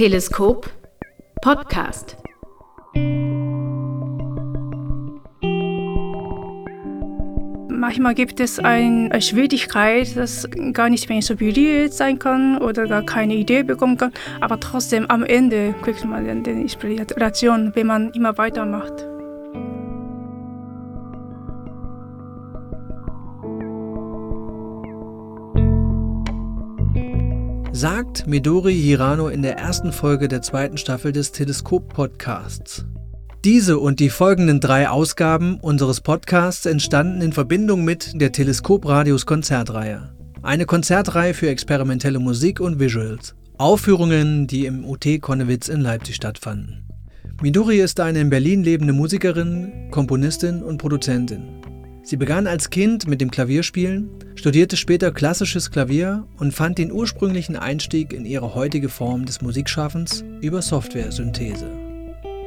Teleskop Podcast. Manchmal gibt es eine Schwierigkeit, dass gar nicht mehr inspiriert sein kann oder gar keine Idee bekommen kann, aber trotzdem am Ende kriegt man dann die Inspiration, wenn man immer weitermacht. Sagt Midori Hirano in der ersten Folge der zweiten Staffel des Teleskop-Podcasts. Diese und die folgenden drei Ausgaben unseres Podcasts entstanden in Verbindung mit der Teleskop-Radios Konzertreihe. Eine Konzertreihe für experimentelle Musik und Visuals. Aufführungen, die im UT Konnewitz in Leipzig stattfanden. Midori ist eine in Berlin lebende Musikerin, Komponistin und Produzentin. Sie begann als Kind mit dem Klavierspielen, studierte später klassisches Klavier und fand den ursprünglichen Einstieg in ihre heutige Form des Musikschaffens über Software-Synthese.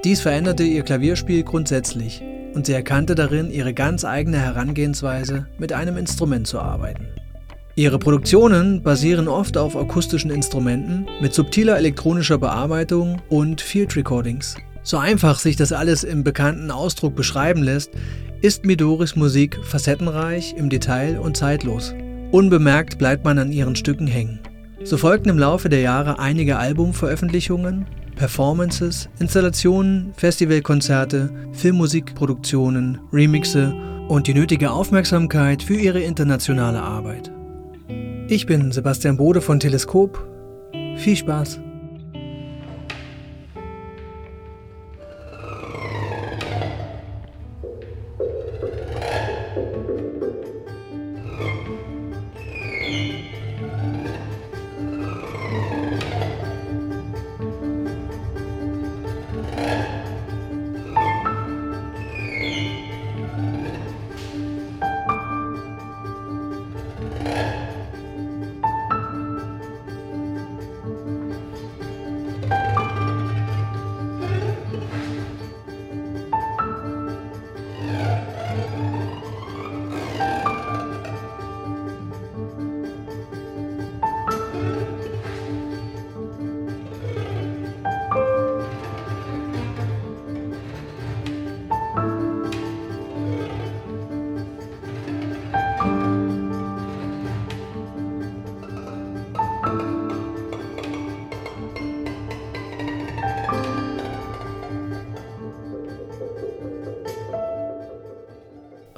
Dies veränderte ihr Klavierspiel grundsätzlich und sie erkannte darin ihre ganz eigene Herangehensweise, mit einem Instrument zu arbeiten. Ihre Produktionen basieren oft auf akustischen Instrumenten mit subtiler elektronischer Bearbeitung und Field Recordings. So einfach sich das alles im bekannten Ausdruck beschreiben lässt, ist Midoris Musik facettenreich, im Detail und zeitlos. Unbemerkt bleibt man an ihren Stücken hängen. So folgten im Laufe der Jahre einige Albumveröffentlichungen, Performances, Installationen, Festivalkonzerte, Filmmusikproduktionen, Remixe und die nötige Aufmerksamkeit für ihre internationale Arbeit. Ich bin Sebastian Bode von Teleskop. Viel Spaß!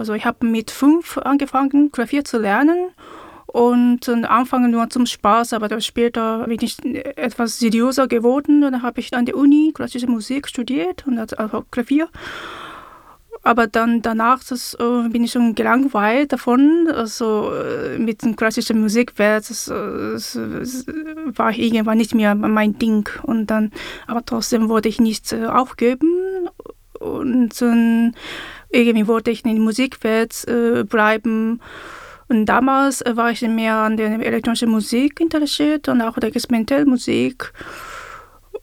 Also ich habe mit fünf angefangen, Klavier zu lernen und am Anfang nur zum Spaß, aber dann später bin ich etwas seriöser geworden und dann habe ich an der Uni klassische Musik studiert und also Klavier. Aber dann danach das, äh, bin ich schon gelangweilt davon. Also äh, mit klassischer Musik das, das, das war irgendwann nicht mehr mein Ding. Und dann, aber trotzdem wollte ich nicht äh, aufgeben. Und dann irgendwie wollte ich in der Musikwelt äh, bleiben. Und damals äh, war ich mehr an der elektronischen Musik interessiert und auch der experimentellen Musik.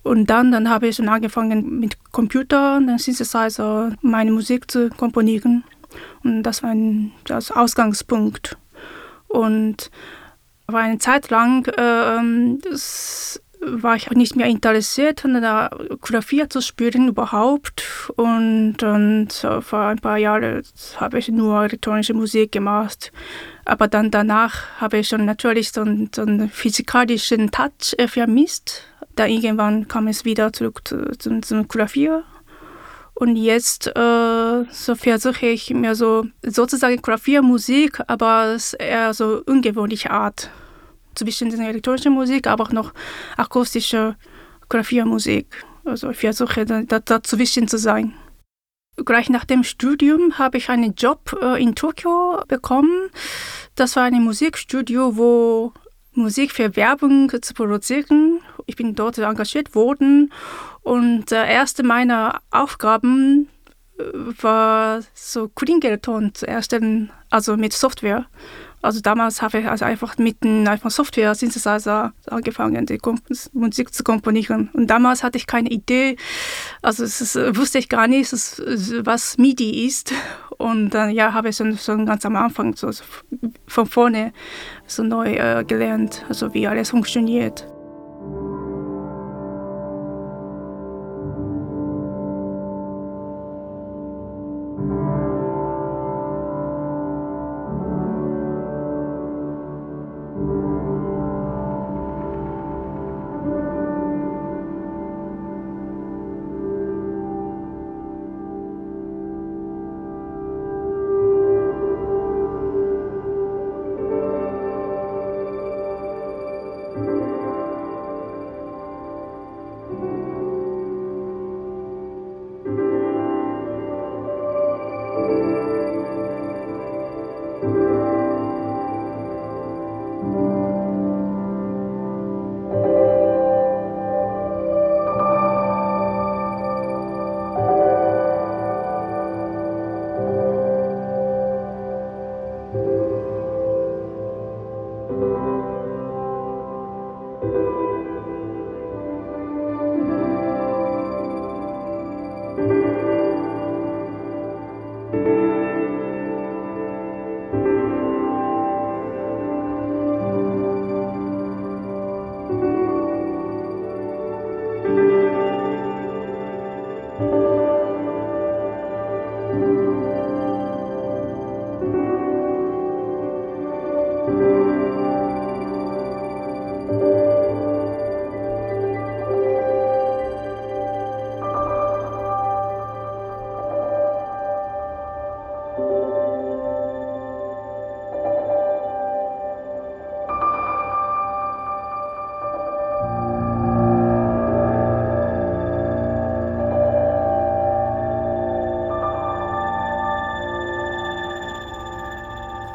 Und dann, dann habe ich angefangen mit Computer und Synthesizer meine Musik zu komponieren. Und das war ein, das Ausgangspunkt. Und war eine Zeit lang, äh, das war ich auch nicht mehr interessiert an der Klavier zu spielen überhaupt. Und, und vor ein paar Jahren habe ich nur elektronische Musik gemacht. Aber dann danach habe ich schon natürlich so einen, so einen physikalischen Touch vermisst. Da irgendwann kam es wieder zurück zu, zu, zum Klavier. Und jetzt äh, so versuche ich mir so sozusagen Klaviermusik, aber eher so ungewöhnliche Art zwischen der elektronischen Musik, aber auch noch akustische Klaviermusik. Also ich versuche da, dazwischen zu sein. Gleich nach dem Studium habe ich einen Job äh, in Tokio bekommen. Das war ein Musikstudio, wo Musik für Werbung zu produzieren. Ich bin dort engagiert worden und äh, erste meiner Aufgaben äh, war so Klingelton zu erstellen, also mit Software. Also damals habe ich also einfach mit einem Software Synthesizer angefangen, die Musik zu komponieren. Und damals hatte ich keine Idee, also ist, wusste ich gar nicht, was MIDI ist. Und dann ja, habe ich schon, schon ganz am Anfang so von vorne so neu äh, gelernt, also wie alles funktioniert.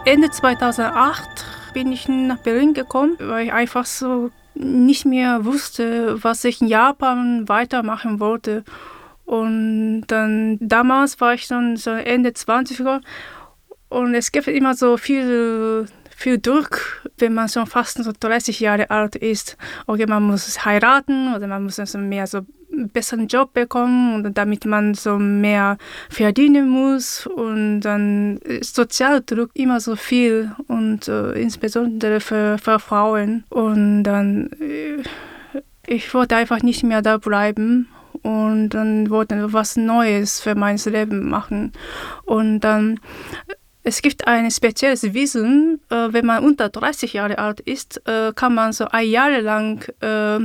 Ende 2008 bin ich nach Berlin gekommen, weil ich einfach so nicht mehr wusste, was ich in Japan weitermachen wollte. Und dann damals war ich dann so Ende 20er und es gibt immer so viel, viel Druck, wenn man schon fast so 30 Jahre alt ist. Okay, man muss heiraten oder man muss also mehr so besseren Job bekommen und damit man so mehr verdienen muss. Und dann ist Sozialdruck immer so viel und äh, insbesondere für, für Frauen. Und dann äh, ich wollte einfach nicht mehr da bleiben. Und dann wollte ich was Neues für mein Leben machen. Und dann es gibt ein spezielles Wissen, äh, wenn man unter 30 Jahre alt ist, äh, kann man so ein Jahr lang äh,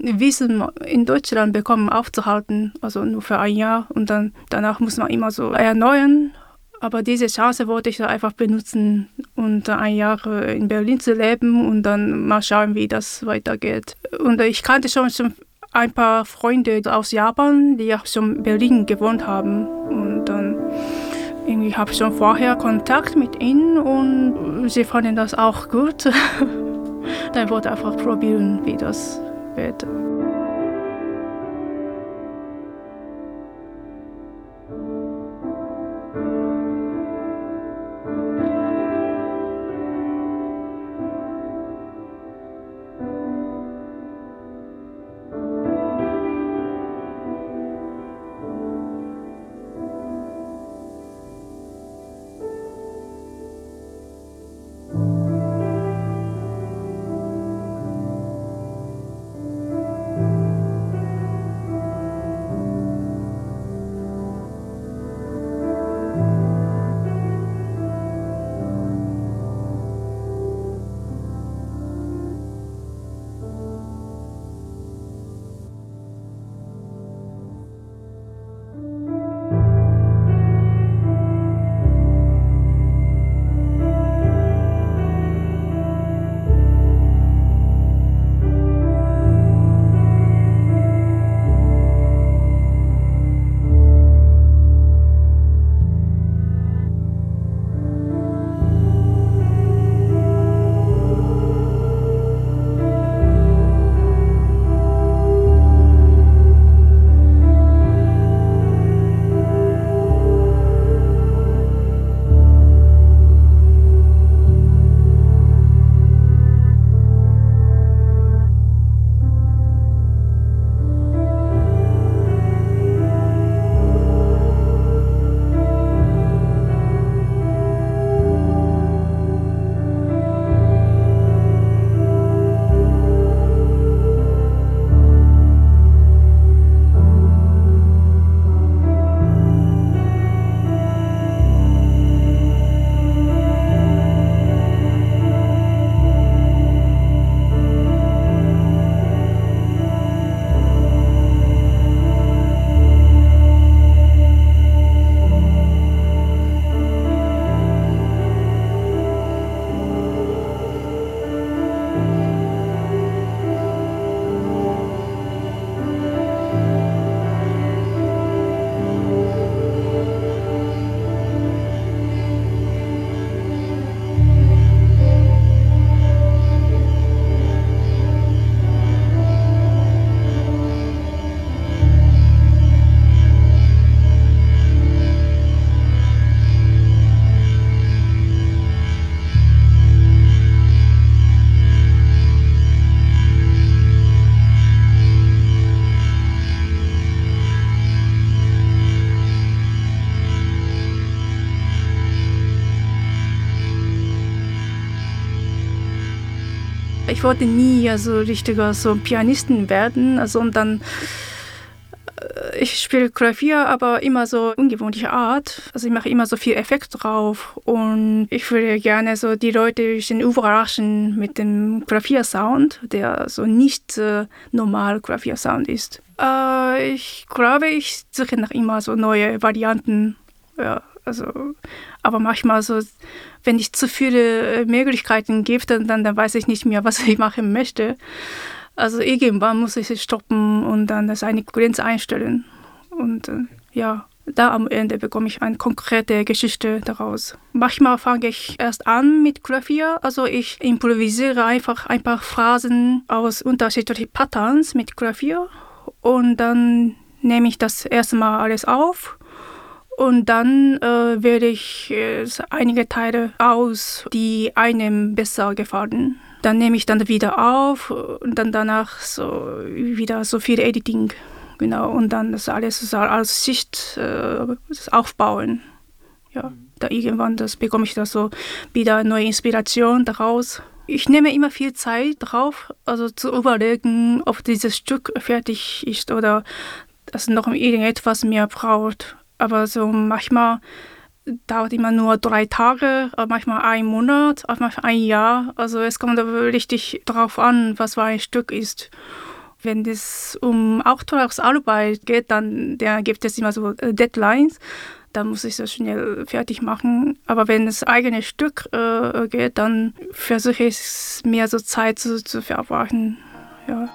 Wissen in Deutschland bekommen, aufzuhalten, also nur für ein Jahr und dann danach muss man immer so erneuern. Aber diese Chance wollte ich einfach benutzen und ein Jahr in Berlin zu leben und dann mal schauen, wie das weitergeht. Und ich kannte schon, schon ein paar Freunde aus Japan, die auch schon in Berlin gewohnt haben. Und dann irgendwie habe ich schon vorher Kontakt mit ihnen und sie fanden das auch gut. dann wollte ich einfach probieren, wie das später. Ich wollte nie also richtiger so Pianisten werden, also und dann ich spiele Klavier, aber immer so ungewöhnliche Art. Also ich mache immer so viel Effekt drauf und ich würde gerne so die Leute überraschen mit dem Klaviersound, der so nicht äh, normal Klaviersound ist. Äh, ich glaube, ich suche nach immer so neue Varianten. Ja, also, aber manchmal so, wenn ich zu viele äh, Möglichkeiten gebe, dann, dann, dann weiß ich nicht mehr, was ich machen möchte. Also irgendwann muss ich stoppen und dann das eine Grenze einstellen. Und äh, ja, da am Ende bekomme ich eine konkrete Geschichte daraus. Manchmal fange ich erst an mit Klavier, also ich improvisiere einfach ein paar Phrasen aus unterschiedlichen Patterns mit Klavier und dann nehme ich das erste Mal alles auf und dann äh, wähle ich äh, einige Teile aus, die einem besser gefallen. Dann nehme ich dann wieder auf und dann danach so wieder so viel Editing. Genau, und dann das alles als Sicht äh, aufbauen. Ja, da irgendwann das bekomme ich da so wieder neue Inspiration daraus. Ich nehme immer viel Zeit drauf, also zu überlegen, ob dieses Stück fertig ist oder dass noch irgendetwas mehr braucht. Aber so manchmal dauert immer nur drei Tage, manchmal ein Monat, manchmal ein Jahr. Also es kommt aber richtig drauf an, was für ein Stück ist. Wenn es um Auftragsarbeit geht, dann der gibt es immer so äh, Deadlines. Da muss ich das schnell fertig machen. Aber wenn es eigene Stück äh, geht, dann versuche ich es mehr so Zeit zu, zu verarbeiten. Ja.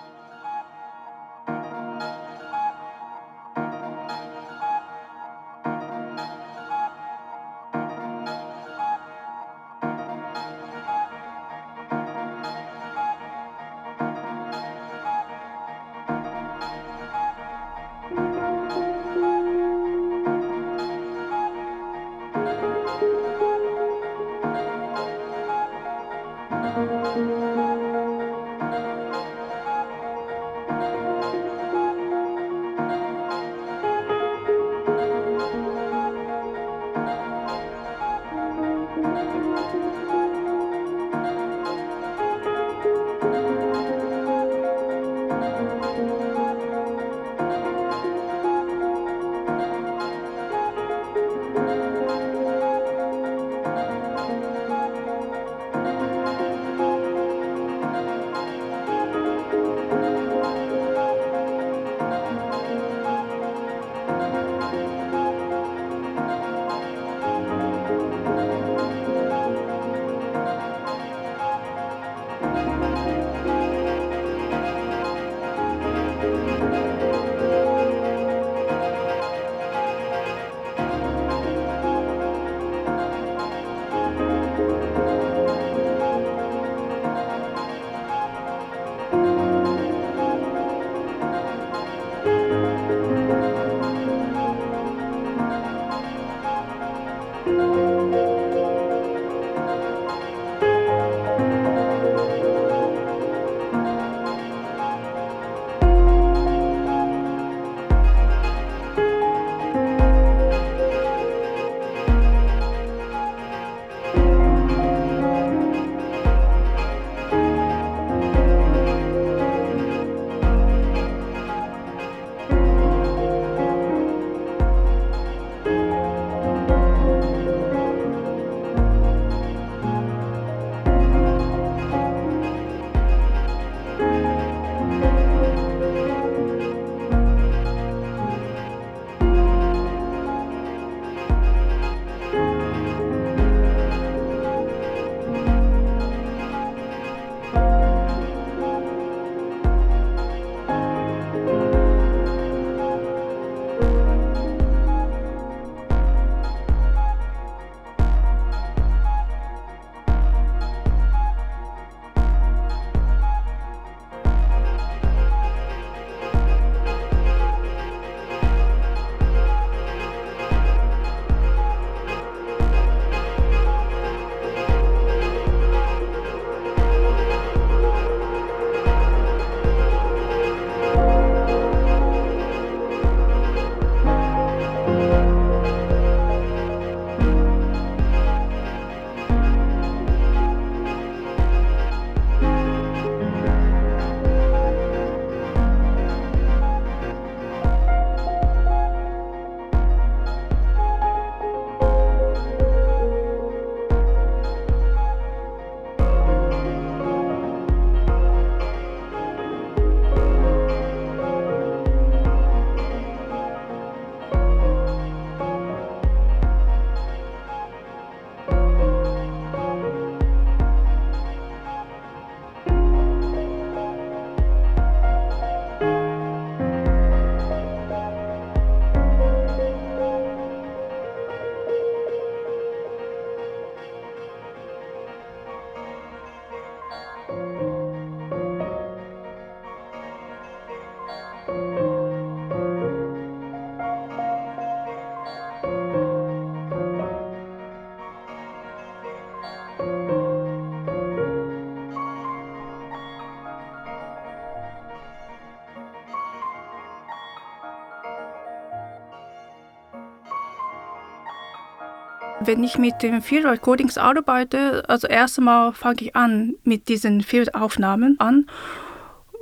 Wenn ich mit den Field Recordings arbeite, also erstmal fange ich an mit diesen Field-Aufnahmen an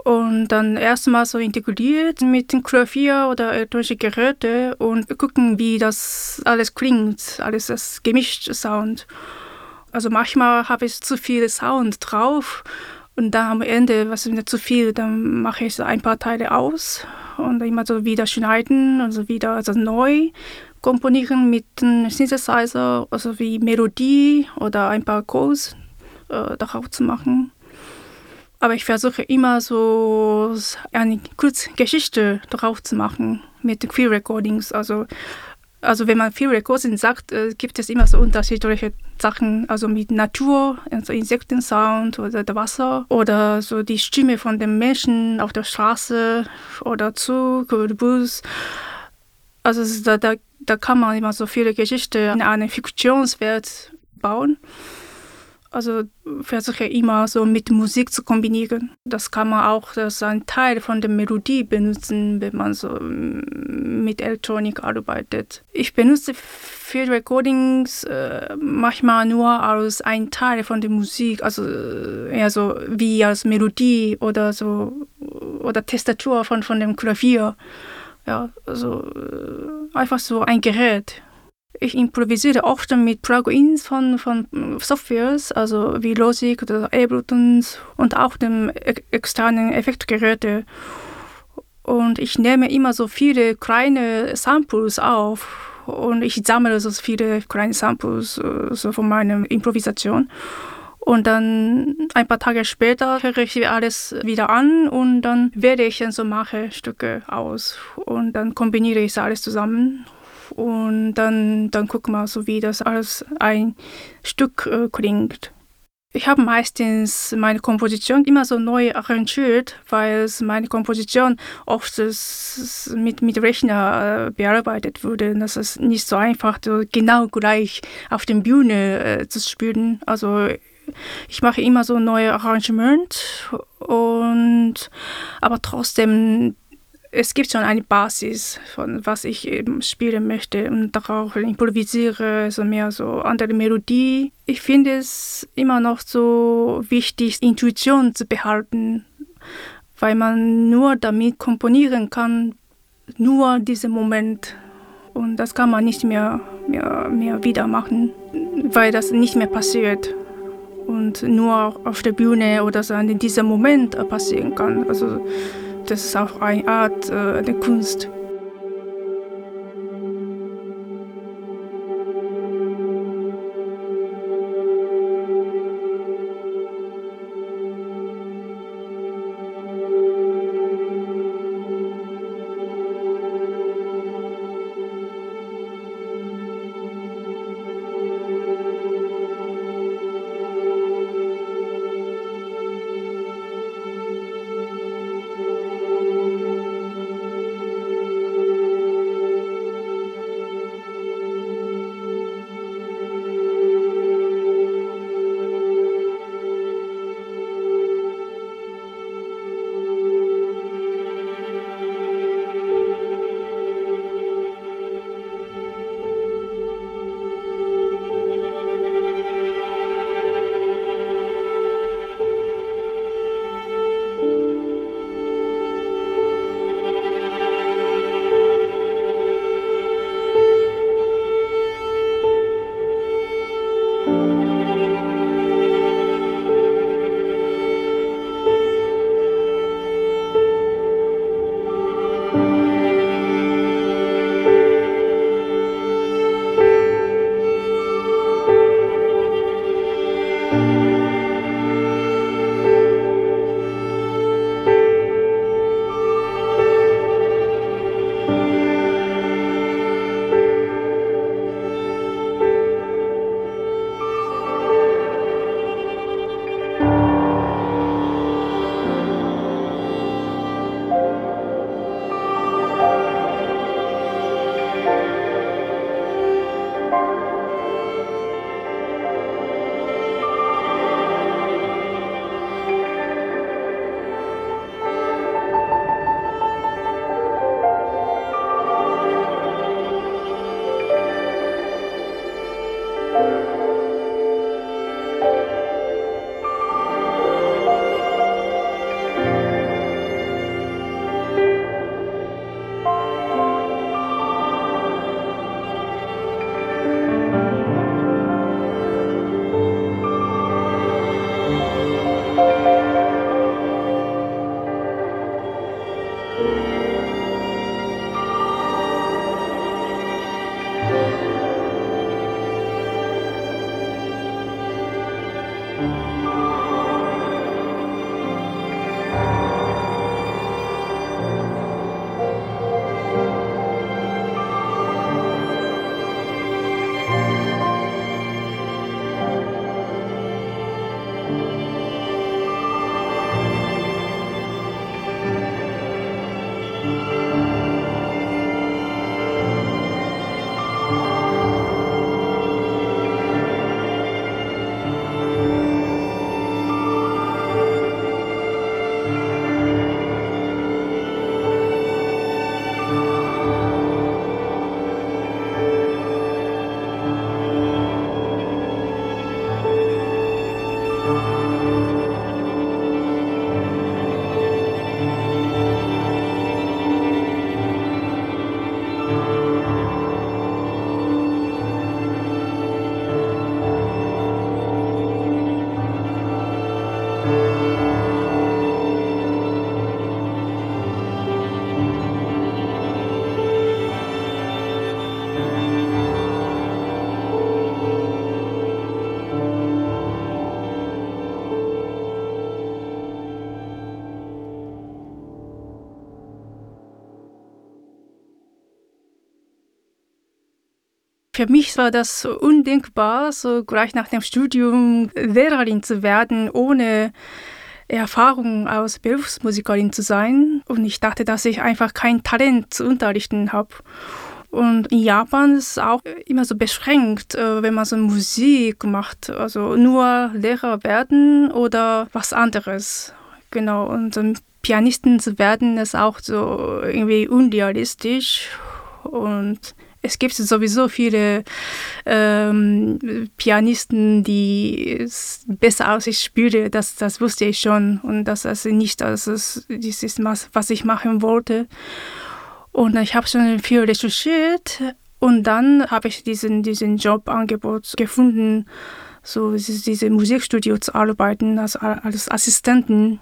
und dann erstmal so integriert mit den Klavier oder elektronischen Geräte und gucken, wie das alles klingt, alles das gemischte Sound. Also manchmal habe ich zu viel Sound drauf und dann am Ende, was ist mir zu viel, dann mache ich so ein paar Teile aus und immer so wieder schneiden, also wieder also neu komponieren mit einem Synthesizer, also wie Melodie oder ein paar Codes äh, darauf zu machen. Aber ich versuche immer so eine Kurzgeschichte darauf zu machen mit Queer Recordings. Also, also wenn man Queer Recording sagt, äh, gibt es immer so unterschiedliche Sachen, also mit Natur, also Insektensound oder der Wasser oder so die Stimme von den Menschen auf der Straße oder Zug oder Bus. Also da, da, da kann man immer so viele Geschichten in eine Fiktionswelt bauen. Also versuche immer so mit Musik zu kombinieren. Das kann man auch als ein Teil von der Melodie benutzen, wenn man so mm, mit Elektronik arbeitet. Ich benutze Field Recordings äh, manchmal nur als ein Teil von der Musik, also äh, eher so wie als Melodie oder so oder Tastatur von, von dem Klavier. Ja, also äh, einfach so ein Gerät. Ich improvisiere oft mit Plugins von, von Softwares, also wie Logic oder Ableton und auch dem externen Effektgeräte. Und ich nehme immer so viele kleine Samples auf und ich sammle so viele kleine Samples äh, so von meiner Improvisation. Und dann ein paar Tage später höre ich alles wieder an und dann wähle ich dann so mache Stücke aus und dann kombiniere ich alles zusammen und dann, dann guck mal, so wie das alles ein Stück äh, klingt. Ich habe meistens meine Komposition immer so neu arrangiert, weil meine Komposition oft mit, mit Rechner äh, bearbeitet wurde. Das ist nicht so einfach, genau gleich auf der Bühne äh, zu spielen. Also ich mache immer so neue Arrangement und aber trotzdem es gibt schon eine Basis von was ich eben spielen möchte und darauf improvisiere so mehr so andere Melodie. Ich finde es immer noch so wichtig, Intuition zu behalten, weil man nur damit komponieren kann, nur diesen Moment. Und das kann man nicht mehr, mehr, mehr wieder machen, weil das nicht mehr passiert und nur auf der Bühne oder so in diesem Moment passieren kann. Also das ist auch eine Art äh, der Kunst. Für mich war das undenkbar, so gleich nach dem Studium Lehrerin zu werden, ohne Erfahrung als Berufsmusikerin zu sein. Und ich dachte, dass ich einfach kein Talent zu unterrichten habe. Und in Japan ist es auch immer so beschränkt, äh, wenn man so Musik macht. Also nur Lehrer werden oder was anderes. Genau. Und Pianisten zu werden ist auch so irgendwie unrealistisch. Und es gibt sowieso viele ähm, Pianisten, die es besser als ich spiele. Das, das wusste ich schon. Und das ist nicht das, ist, das ist, was ich machen wollte. Und ich habe schon viel recherchiert. Und dann habe ich diesen, diesen Jobangebot gefunden, so diese Musikstudio zu arbeiten als, als Assistenten.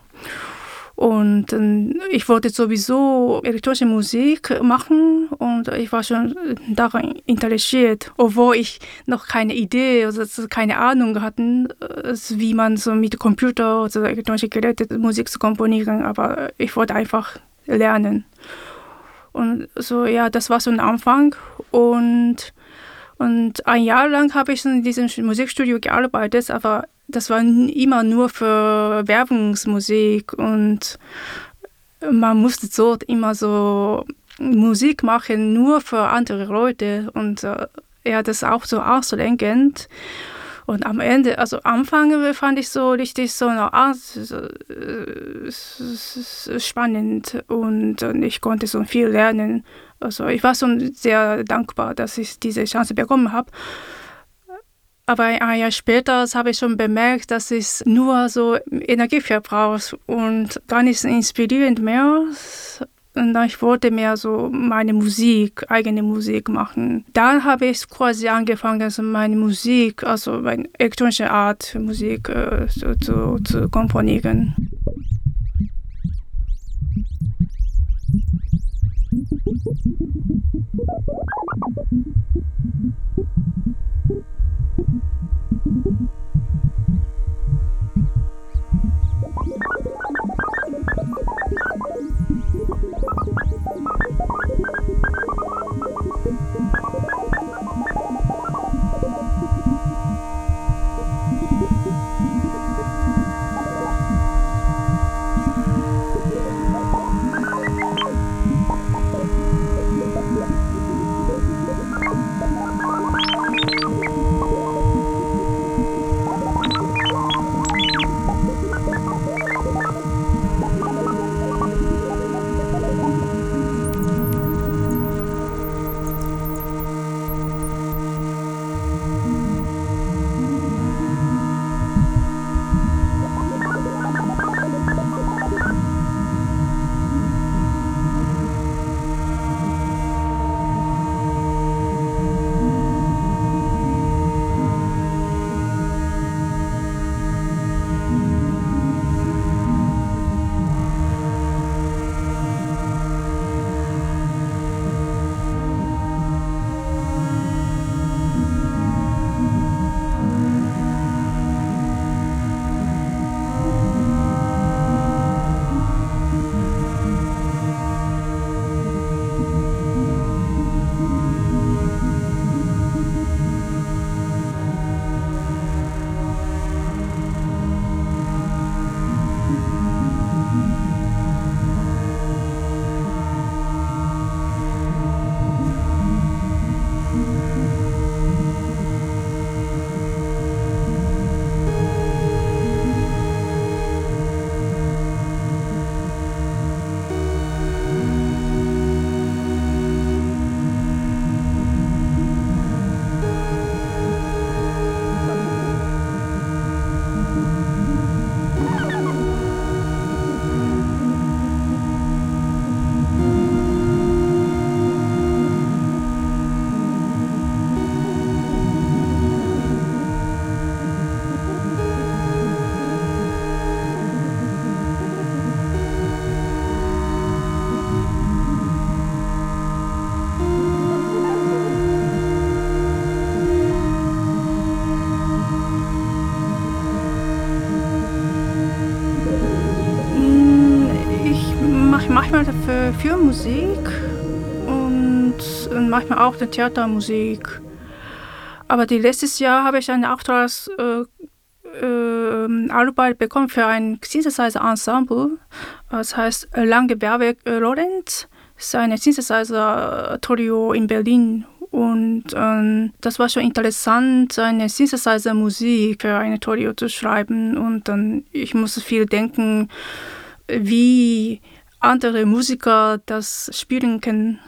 Und äh, ich wollte sowieso elektronische Musik machen und ich war schon daran interessiert, obwohl ich noch keine Idee oder keine Ahnung hatte, äh, wie man so mit Computer oder elektronischen Geräten Musik zu komponieren, aber ich wollte einfach lernen. Und so, ja, das war so ein Anfang und und ein Jahr lang habe ich in diesem Musikstudio gearbeitet, aber das war immer nur für Werbungsmusik und man musste dort immer so Musik machen, nur für andere Leute und äh, ja, das auch so auslenkend. Und am Ende, also Anfang fand ich so richtig so, ah, spannend und, und ich konnte so viel lernen. Also ich war schon sehr dankbar, dass ich diese Chance bekommen habe. Aber ein Jahr später habe ich schon bemerkt, dass es nur so Energie verbraucht und gar nicht so inspirierend mehr. Und ich wollte mehr so meine Musik, eigene Musik machen. Dann habe ich quasi angefangen, also meine Musik, also meine elektronische Art Musik äh, so, zu, zu komponieren. Manchmal für Filmmusik und manchmal auch die Theatermusik. Aber die letztes Jahr habe ich eine Auftragsarbeit äh, äh, bekommen für ein Synthesizer-Ensemble. Das heißt Lange Bergwerk äh, Lorenz. Das ist ein Synthesizer-Trio in Berlin. Und ähm, das war schon interessant, eine Synthesizer-Musik für eine Trio zu schreiben. Und dann, ich musste viel denken, wie andere Musiker das spielen können.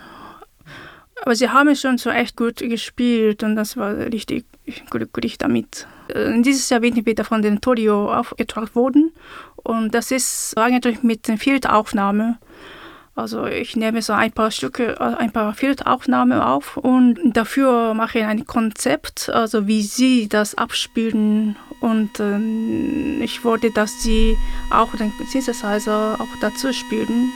Aber sie haben schon so echt gut gespielt und das war richtig glücklich damit. Dieses Jahr bin ich wieder von den Trio aufgetragen worden und das ist eigentlich mit der Fildaufnahme. Also ich nehme so ein paar Stücke, äh, ein paar Fildaufnahmen auf und dafür mache ich ein Konzept, also wie sie das abspielen und äh, ich wollte, dass sie auch den Synthesizer auch dazu spielen.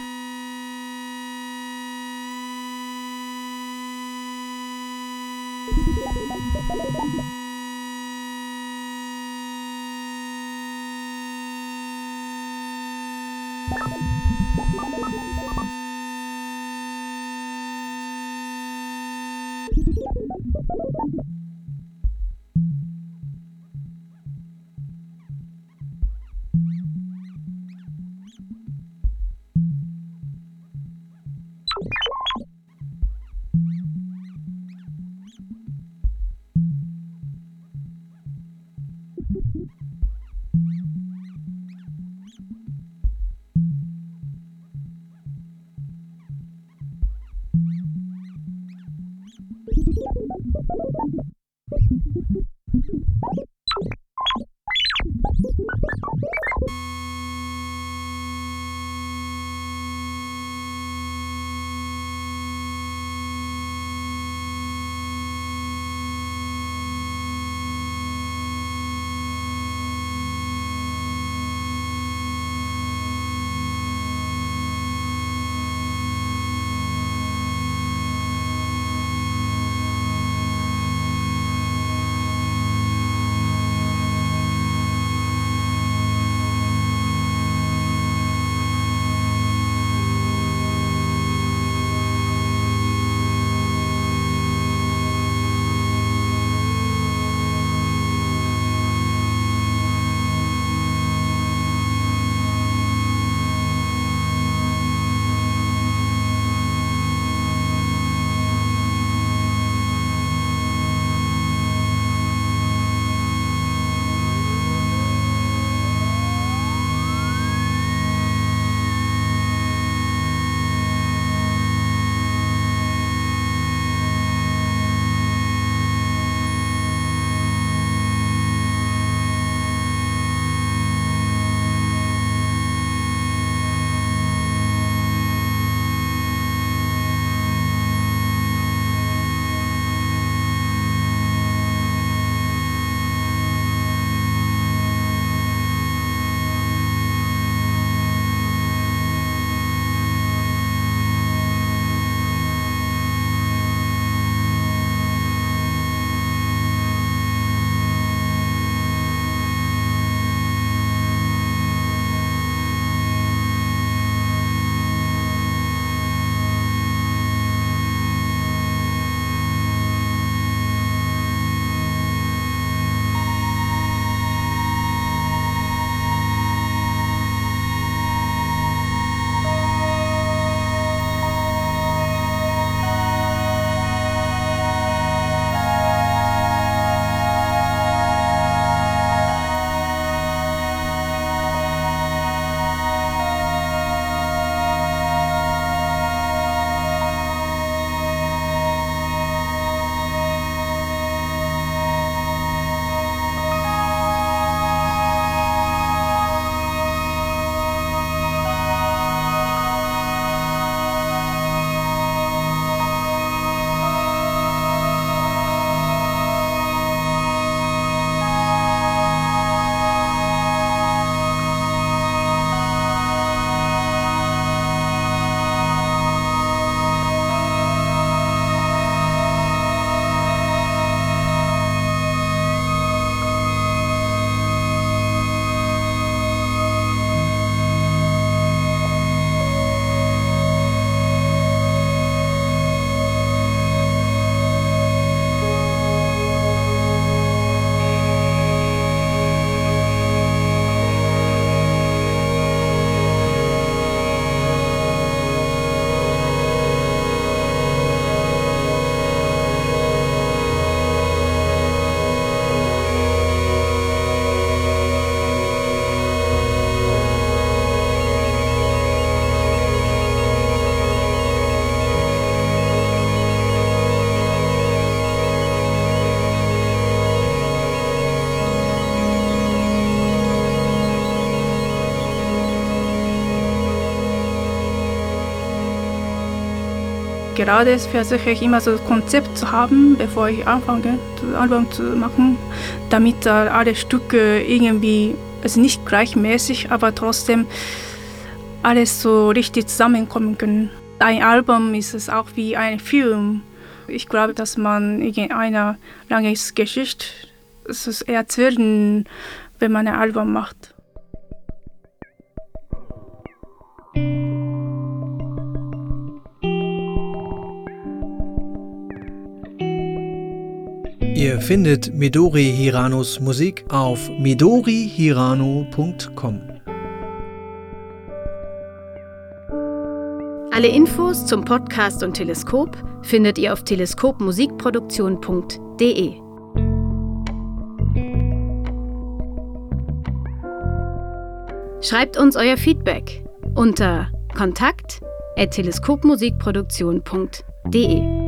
Gerade versuche ich immer so ein Konzept zu haben, bevor ich anfange, das Album zu machen, damit alle Stücke irgendwie, also nicht gleichmäßig, aber trotzdem alles so richtig zusammenkommen können. Ein Album ist es auch wie ein Film. Ich glaube, dass man eine lange Geschichte erzählen, wenn man ein Album macht. Ihr findet Midori Hiranos Musik auf midorihirano.com. Alle Infos zum Podcast und Teleskop findet ihr auf teleskopmusikproduktion.de. Schreibt uns euer Feedback unter kontakt@teleskopmusikproduktion.de.